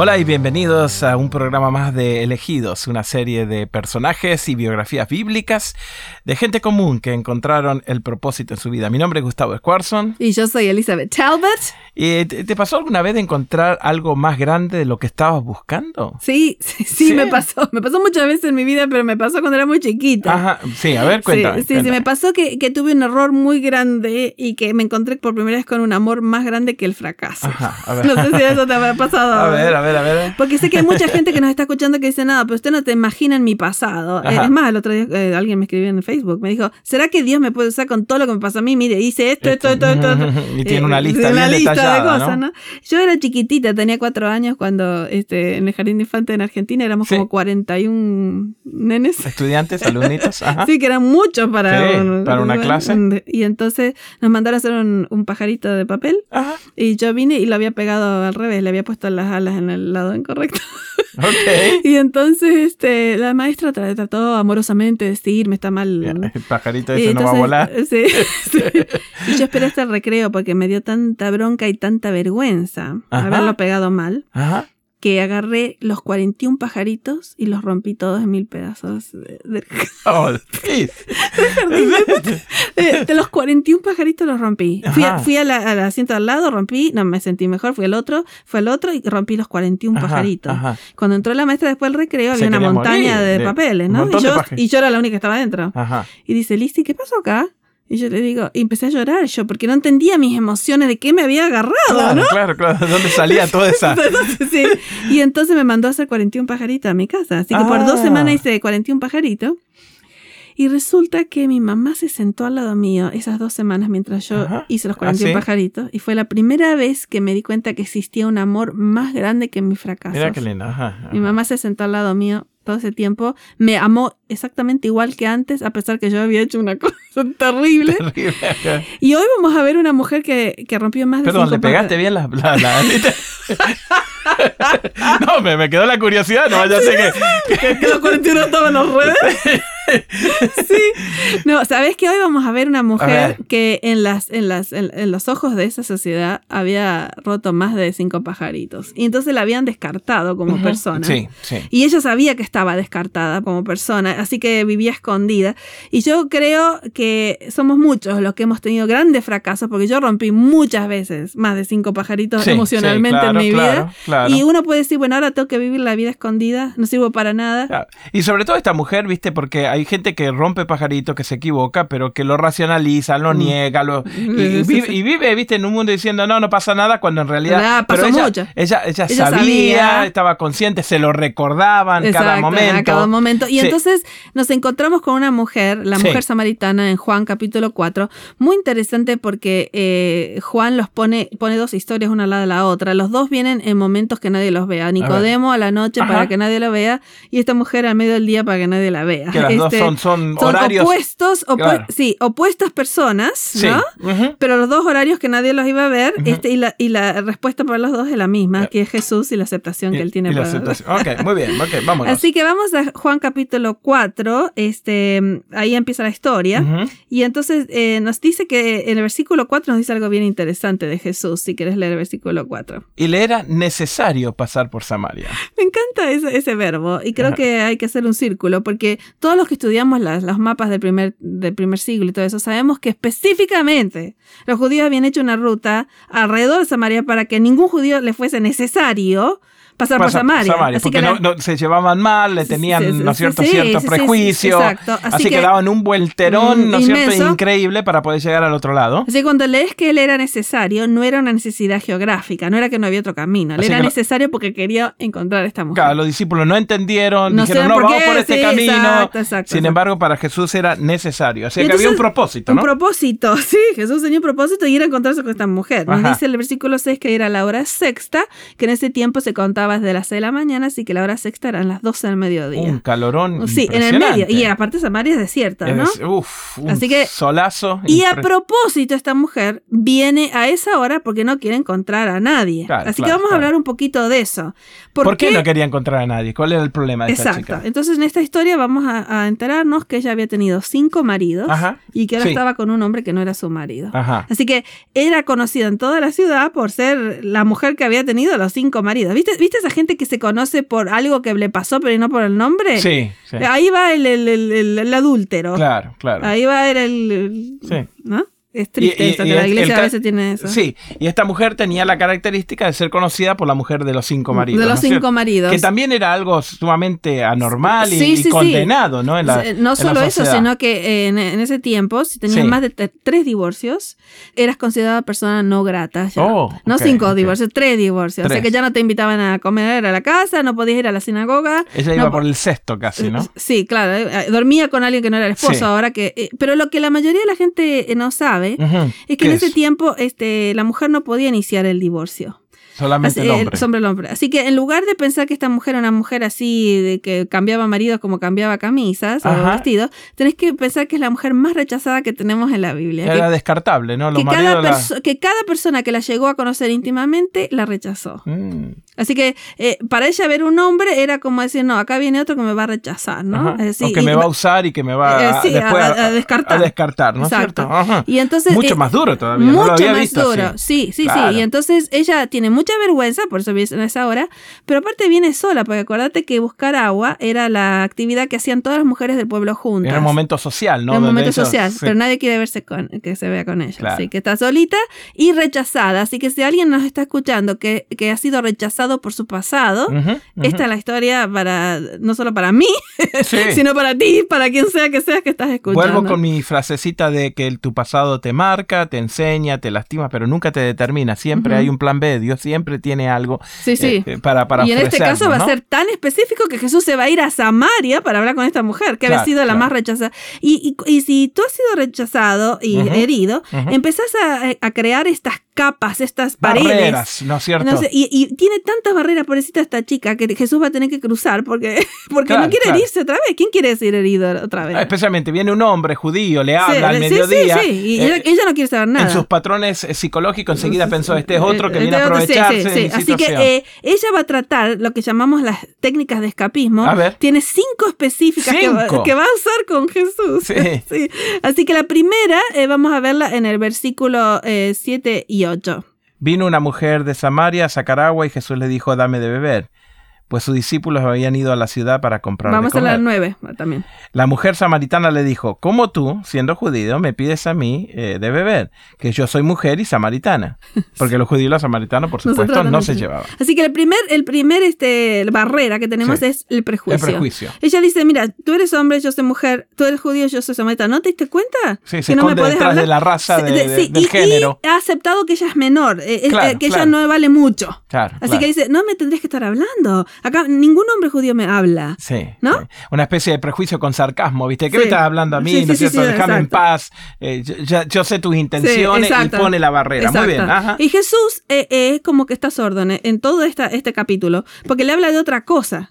Hola y bienvenidos a un programa más de Elegidos, una serie de personajes y biografías bíblicas de gente común que encontraron el propósito en su vida. Mi nombre es Gustavo Squarson. Y yo soy Elizabeth Talbot. ¿Y te, pasó alguna vez de encontrar algo más grande de lo que estabas buscando? Sí, sí, me pasó. Me pasó muchas veces en mi vida, pero me pasó cuando era muy chiquita. Ajá, sí, a ver, cuéntame. Sí, sí, me pasó que, que, tuve un error muy grande y que me encontré por primera vez con un amor más grande que el fracaso. Ajá, a ver. No sé si eso te ha pasado. A ver, a ver, a ver. Porque sé que hay mucha gente que nos está escuchando que dice nada, pero usted no te imagina en mi pasado. Es más, el otro día eh, alguien me escribió en Facebook, me dijo, ¿será que Dios me puede usar con todo lo que me pasa a mí? Mire, hice esto, esto, esto, esto. y tiene una eh, lista, una lista de cosas, ¿no? Yo era chiquitita, tenía cuatro años cuando este, en el Jardín de Infantes en Argentina éramos como 41 nenes. Estudiantes, alumnitos. Sí, que eran muchos para, para una clase. Y entonces nos mandaron a hacer un, un pajarito de papel. Ajá. Y yo vine y lo había pegado al revés, le había puesto las alas en el lado incorrecto. Okay. y entonces este, la maestra trató amorosamente de decirme, está mal. el pajarito ese no va a volar. Sí, Y yo esperé hasta el recreo porque me dio tanta bronca y tanta vergüenza haberlo pegado mal. Ajá que agarré los 41 pajaritos y los rompí todos en mil pedazos. De, oh, de, los 41 pajaritos los rompí. Fui, al asiento al lado, rompí, no me sentí mejor, fui al otro, fue al otro y rompí los 41 pajaritos. Cuando entró la maestra después del recreo había una montaña de, papeles, ¿no? Y yo, y yo, era la única que estaba dentro. Y dice, Lizzy, ¿qué pasó acá? Y yo le digo, y empecé a llorar yo, porque no entendía mis emociones de qué me había agarrado, claro, Claro, claro, ¿de dónde salía toda esa? sí. Y entonces me mandó a hacer 41 pajaritos a mi casa. Así que por dos ah. semanas hice 41 pajaritos. Y resulta que mi mamá se sentó al lado mío esas dos semanas mientras yo hice los 41 ¿Ah, pajaritos. Y fue la primera vez que me di cuenta que existía un amor más grande que mi fracaso. Mira qué linda. Mi mamá se sentó al lado mío todo ese tiempo, me amó exactamente igual que antes, a pesar que yo había hecho una cosa terrible. y hoy vamos a ver una mujer que, que rompió más de Perdón, ¿le pegaste bien la... no, me, me, quedó la curiosidad, no, ya sé que... que, los 41 estaban en las redes. sí. No, sabes que hoy vamos a ver una mujer que en las, en las, en, los ojos de esa sociedad había roto más de cinco pajaritos. Y entonces la habían descartado como persona. Sí, sí. Y ella sabía que estaba descartada como persona, así que vivía escondida. Y yo creo que somos muchos los que hemos tenido grandes fracasos, porque yo rompí muchas veces más de cinco pajaritos emocionalmente en mi vida. Y uno puede decir, bueno, ahora tengo que vivir la vida escondida, no sirvo para nada. Y sobre todo esta mujer, viste, porque hay gente que rompe pajaritos, que se equivoca, pero que lo racionaliza, lo mm. niega, lo, y, vive, viste, en un mundo diciendo, no, no pasa nada, cuando en realidad... pero ella, ella, sabía, estaba consciente, se lo recordaban cada momento. cada momento. Y entonces nos encontramos con una mujer, la mujer samaritana, en Juan capítulo 4, muy interesante porque eh, Juan los pone, pone dos historias una al lado de la otra. Los dos vienen en momentos que nadie los vea. Nicodemo a, la noche para que nadie lo vea y esta mujer al medio del día para que nadie la vea. Que las dos este, son, son, horarios. Opuestos, sí, opuestas personas, ¿no? Pero los dos horarios que nadie los iba a ver este, y, la, y la respuesta para los dos es la misma, que es Jesús y la aceptación que él tiene para Ok, muy bien, ok, vámonos. Así que vamos a Juan capítulo 4, este, ahí empieza la historia. Y entonces eh, nos dice que en el versículo 4 nos dice algo bien interesante de Jesús, si quieres leer el versículo 4. Y le era necesario pasar por Samaria. Me encanta ese, ese verbo y creo que hay que hacer un círculo porque todos los que estudiamos los mapas del primer, del primer siglo y todo eso sabemos que específicamente los judíos habían hecho una ruta alrededor de Samaria para que ningún judío le fuese necesario pasar por Samaria. Así porque que no, se llevaban mal, le tenían, ¿no cierto?, ciertos prejuicios. Así, que, daban un vuelterón, ¿no es cierto?, increíble para poder llegar al otro lado. Así que cuando lees que él era necesario, no era una necesidad geográfica, no era que no había otro camino. Él era necesario porque quería encontrar a esta mujer. Claro, los discípulos no entendieron, dijeron, no, vamos por este camino. Sin embargo, para Jesús era necesario. Así que había un propósito, ¿no? Un propósito, sí. Jesús tenía un propósito y era encontrarse con esta mujer. Nos dice el versículo 6 que era la hora sexta, que en ese tiempo se contaba desde las 6 de la mañana, así que la hora sexta eran las 12 del mediodía. Un calorón. Sí, en el medio. Y aparte Samaria es desierta, ¿no? uf, un así que, solazo. Y a propósito, esta mujer viene a esa hora porque no quiere encontrar a nadie. así que vamos a hablar un poquito de eso. ¿Por, qué? no quería encontrar a nadie? ¿Cuál era el problema de Exacto. esta chica? Entonces, en esta historia vamos a, enterarnos que ella había tenido cinco maridos y que ahora estaba con un hombre que no era su marido. Así que era conocida en toda la ciudad por ser la mujer que había tenido los cinco maridos. ¿Viste, ¿Viste esa gente que se conoce por algo que le pasó pero no por el nombre? Sí. Ahí va el, el, adúltero. Claro, claro. Ahí va el... el sí. ¿No? Es triste eso, que la iglesia a veces tiene eso. Sí, y esta mujer tenía la característica de ser conocida por la mujer de los cinco maridos. De los cinco maridos. Que también era algo sumamente anormal y, condenado, ¿no? no solo eso, sino que en, ese tiempo, si tenías más de tres divorcios, eras considerada persona no grata. Oh, no cinco divorcios, tres divorcios. O sea que ya no te invitaban a comer a la casa, no podías ir a la sinagoga. Ella iba por el sexto casi, ¿no? Sí, claro. Eh, dormía con alguien que no era el esposo. Ahora que. Eh, pero lo que la mayoría de la gente no sabe es que en ese tiempo este, la mujer no podía iniciar el divorcio. Solamente el hombre. el hombre. Así que en lugar de pensar que esta mujer era una mujer así, de que cambiaba maridos como cambiaba camisas o vestidos, tenés que pensar que es la mujer más rechazada que tenemos en la Biblia. Era descartable, ¿no? que, cada que cada persona que la llegó a conocer íntimamente la rechazó. Mm. Así que eh, para ella ver un hombre era como decir, no, acá viene otro que me va a rechazar, ¿no? o que me va a usar y que me va eh, a, descartar. A descartar, ¿no es cierto? Y entonces, mucho eh, más duro todavía. Mucho no lo había más duro. Sí, sí, sí. Y entonces ella tiene mucho mucha vergüenza, por eso viene a esa hora, pero aparte viene sola, porque acuérdate que buscar agua era la actividad que hacían todas las mujeres del pueblo juntas. Era un momento social, ¿no? Era un momento social, pero nadie quiere verse con, que se vea con ella. Así que está solita y rechazada. Así que si alguien nos está escuchando que, que ha sido rechazado por su pasado, esta es la historia para, no solo para mí, sino para ti, para quien sea que seas que estás escuchando. Vuelvo con mi frasecita de que tu pasado te marca, te enseña, te lastima, pero nunca te determina. Siempre hay un plan B. Dios siempre tiene algo sí, sí. Eh, para, para Y en este caso va a ser tan específico que Jesús se va a ir a Samaria para hablar con esta mujer, que había sido la más rechazada. Y, y, si tú has sido rechazado y herido, empezás a, a, crear estas capas, estas paredes. Barreras, ¿no es cierto? y, tiene tantas barreras, pobrecita esta chica, que Jesús va a tener que cruzar porque, porque no quiere herirse otra vez. ¿Quién quiere ser herido otra vez? Especialmente viene un hombre judío, le habla al mediodía. Sí, sí, y ella, eh, no quiere saber nada. En sus patrones psicológicos enseguida pensó, este es otro que viene a aprovecharse Así que eh, ella va a tratar lo que llamamos las técnicas de escapismo. A ver. Tiene cinco específicas Que, va, a usar con Jesús. Sí. Así que la primera eh, vamos a verla en el versículo 7 y 8. Vino una mujer de Samaria a sacar agua y Jesús le dijo, dame de beber pues sus discípulos habían ido a la ciudad para comprar. Vamos a las nueve también. La mujer samaritana le dijo, ¿cómo tú, siendo judío, me pides a mí eh, de beber? Que yo soy mujer y samaritana. Porque los judíos y los samaritanos, por supuesto, no, se llevaban. Así que el primer, el primer este, barrera que tenemos es el prejuicio. El prejuicio. Ella dice, mira, tú eres hombre, yo soy mujer, tú eres judío, yo soy samaritana. ¿No te diste cuenta? Sí, se esconde detrás de la raza, de, del género. Y ha aceptado que ella es menor, eh, eh, que ella no vale mucho. Claro, Así que dice, no me tendrías que estar hablando. Acá ningún hombre judío me habla. Sí. ¿No? Una especie de prejuicio con sarcasmo, ¿viste? ¿Qué me estás hablando a mí? ¿No es cierto? Déjame en paz. Eh, yo, sé tus intenciones y pone la barrera. Muy bien. Y Jesús eh, eh, es como que está sordo en todo esta, este capítulo, porque le habla de otra cosa.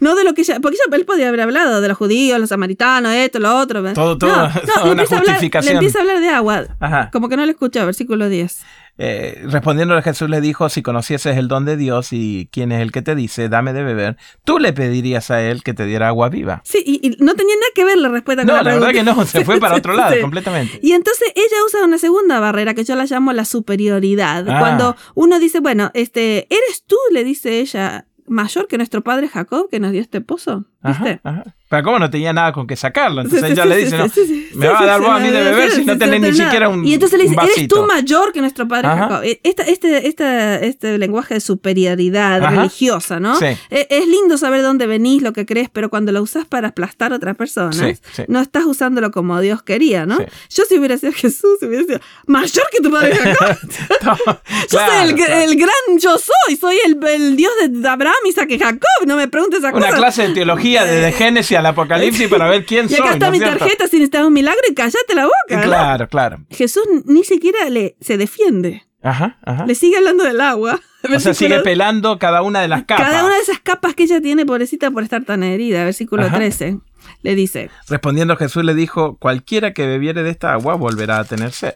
No de lo que ella. Porque él podía haber hablado de los judíos, los samaritanos, esto, lo otro. Todo, todo. No, no, una justificación. le empieza a hablar de agua. Como que no le escucha, versículo 10. Eh, respondiéndole Jesús le dijo, si conocieses el don de Dios y quién es el que te dice, dame de beber, tú le pedirías a él que te diera agua viva. Sí, y, no tenía nada que ver la respuesta con no, la, verdad que no, se fue para otro lado completamente. Y entonces ella usa una segunda barrera que yo la llamo la superioridad. Ah. Cuando uno dice, bueno, este, ¿eres tú? le dice ella mayor que nuestro padre Jacob que nos dio este pozo. ¿Viste? Pero como no tenía nada con qué sacarlo, entonces ella le dice, no, me va a dar vos a mí de beber si no tenés ni siquiera un Y entonces le dice, eres tú mayor que nuestro padre Jacob. E, esta, este, este, este lenguaje de superioridad religiosa, ¿no? E, es, lindo saber dónde venís, lo que crees, pero cuando lo usas para aplastar a otras personas, no estás usándolo como Dios quería, ¿no? Yo si hubiera sido Jesús, hubiera sido mayor que tu padre Jacob. yo soy el, el, gran yo soy, soy el, el Dios de Abraham, Isaac y Jacob, no me preguntes esa cosa. Una clase de teología desde Génesis al Apocalipsis para ver quién soy. Y acá está mi tarjeta si necesitas un milagro y cállate la boca. Claro, claro. Jesús ni siquiera le, se defiende. Ajá, ajá. Le sigue hablando del agua. O sea, sigue pelando cada una de las capas. Cada una de esas capas que ella tiene, pobrecita, por estar tan herida. Versículo 13. Le dice. Respondiendo Jesús le dijo, cualquiera que bebiere de esta agua volverá a tener sed.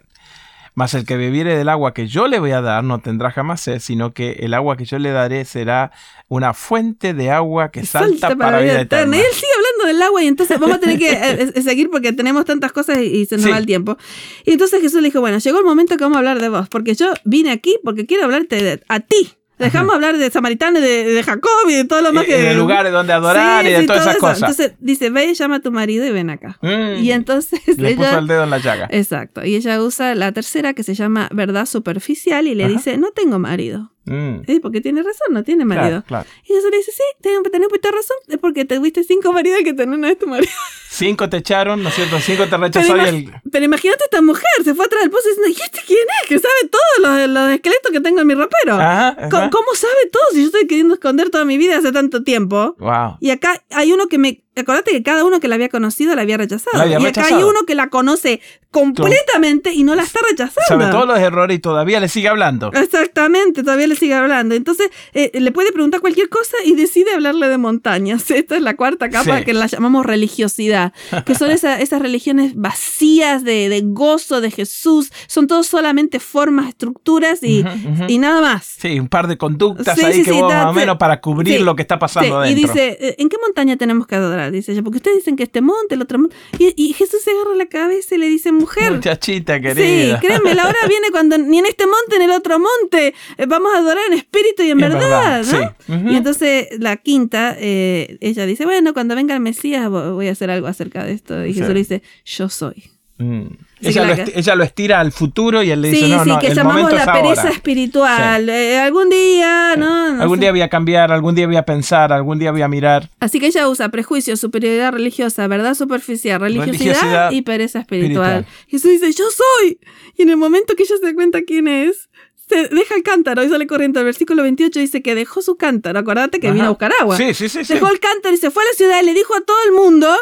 Mas el que bebiere del agua que yo le voy a dar no tendrá jamás sed, sino que el agua que yo le daré será una fuente de agua que salta, para, vida eterna. Y él sigue hablando del agua y entonces vamos a tener que eh, eh, seguir porque tenemos tantas cosas y, se nos va el tiempo. Y entonces Jesús le dijo, bueno, llegó el momento que vamos a hablar de vos, porque yo vine aquí porque quiero hablarte de, a ti. Dejamos hablar de Samaritano, de, de, Jacob y de todo lo más que. Y de lugares donde adorar y de todas esas cosas. Entonces dice: Ve, llama a tu marido y ven acá. Mm. y entonces. Le puso el dedo en la llaga. Exacto. Y ella usa la tercera que se llama verdad superficial y le dice: No tengo marido. Mm. Sí, porque tiene razón, no tiene marido. Y ella le dice, sí, tenés un poquito razón, es porque tuviste cinco maridos que tener una de tu marido. Cinco te echaron, ¿no es cierto? Cinco te rechazó pero, el... pero imagínate esta mujer, se fue atrás del pozo diciendo, ¿y este quién es? Que sabe todos los, los esqueletos que tengo en mi ropero. ¿Cómo, sabe todo si yo estoy queriendo esconder toda mi vida hace tanto tiempo? Wow. Y acá hay uno que me Acordate que cada uno que la había conocido la había rechazado. y acá hay uno que la conoce completamente y no la está rechazando. Sabe todos los errores y todavía le sigue hablando. Exactamente, todavía le sigue hablando. Entonces, eh, le puede preguntar cualquier cosa y decide hablarle de montañas. Esta es la cuarta capa que la llamamos religiosidad, que son esas religiones vacías de, gozo de Jesús. Son todos solamente formas, estructuras y, y nada más. Sí, un par de conductas ahí que vos más o menos para cubrir lo que está pasando. Y dice, eh, ¿en qué montaña tenemos que adorar? Dice ella, porque ustedes dicen que este monte, el otro monte. Y, Jesús se agarra la cabeza y le dice, mujer. Muchachita querida. Sí, créeme, la hora viene cuando ni en este monte ni en el otro monte eh, vamos a adorar en espíritu y en, verdad, ¿no? Y entonces la quinta, eh, ella dice, bueno, cuando venga el Mesías voy a hacer algo acerca de esto. Y Jesús le dice, yo soy. Mm. Ella, lo estira al futuro y él le dice, sí, no, sí, no, que llamamos la pereza espiritual. Eh, algún día, ¿no? algún día voy a cambiar, algún día voy a pensar, algún día voy a mirar. Así que ella usa prejuicio, superioridad religiosa, verdad superficial, religiosidad, y pereza espiritual. Jesús dice, yo soy. Y en el momento que ella se da cuenta quién es, se deja el cántaro y sale corriendo. El versículo 28 dice que dejó su cántaro. Acuérdate que vino a buscar agua. Sí, sí, sí. Dejó el cántaro y se fue a la ciudad y le dijo a todo el mundo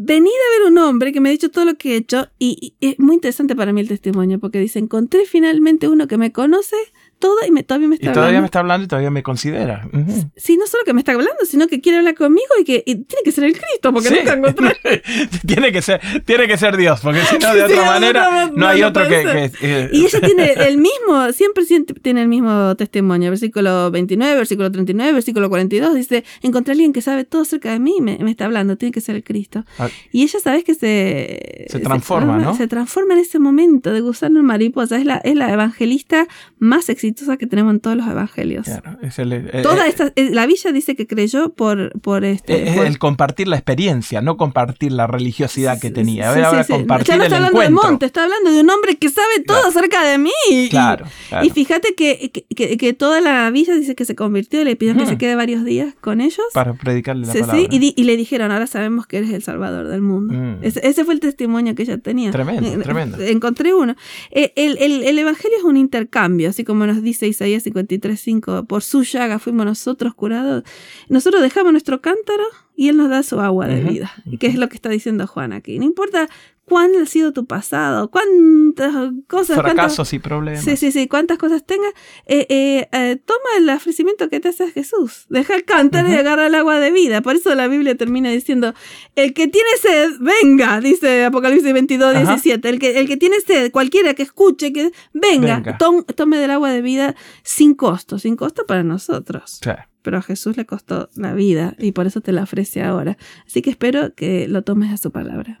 venid a ver un hombre que me ha dicho todo lo que he hecho y, es muy interesante para mí el testimonio porque dice, encontré finalmente uno que me conoce todo y me, todavía me está y todavía me está hablando y todavía me considera. Sí, no solo que me está hablando, sino que quiere hablar conmigo y que tiene que ser el Cristo, porque nunca encontré. tiene, que ser, tiene que ser Dios, porque si no, de otra manera, no, hay otro que... Eh, y ella tiene el mismo, siempre tiene el mismo testimonio. Versículo 29, versículo 39, versículo 42, dice, encontré a alguien que sabe todo acerca de mí y me, está hablando, tiene que ser el Cristo. Ah. y ella sabes que se... Se transforma, ¿no? Se transforma en ese momento de gusano en mariposa. Es la, es la evangelista más exitosa que tenemos en todos los evangelios. Eh, Toda eh, esta, eh, la villa dice que creyó por, por este. el compartir la experiencia, no compartir la religiosidad que tenía. A ver, ahora compartir ya no está hablando de monte, está hablando de un hombre que sabe todo acerca de mí. Claro, Y fíjate que, que, toda la villa dice que se convirtió y le pidieron que se quede varios días con ellos. Para predicarle la palabra. Y, le dijeron, ahora sabemos que eres el salvador del mundo. Mm. Ese, fue el testimonio que ella tenía. Tremendo, tremendo. Encontré uno. El, el, el evangelio es un intercambio, así como nos dice Isaías 53.5, por su llaga fuimos nosotros curados. Nosotros dejamos nuestro cántaro y Él nos da su agua de vida. Y qué es lo que está diciendo Juan aquí. No importa cuán ha sido tu pasado, cuántas cosas. Fracasos y problemas. Sí, sí, sí, cuántas cosas tengas. Eh, eh, eh, toma el ofrecimiento que te hace Jesús. Deja el cántaro y agarra el agua de vida. Por eso la Biblia termina diciendo: El que tiene sed, venga, dice Apocalipsis 22, 17. El que, el que tiene sed, cualquiera que escuche, que venga, tome del agua de vida sin costo, sin costo para nosotros. pero a Jesús le costó la vida y por eso te la ofrece ahora. Así que espero que lo tomes a su palabra.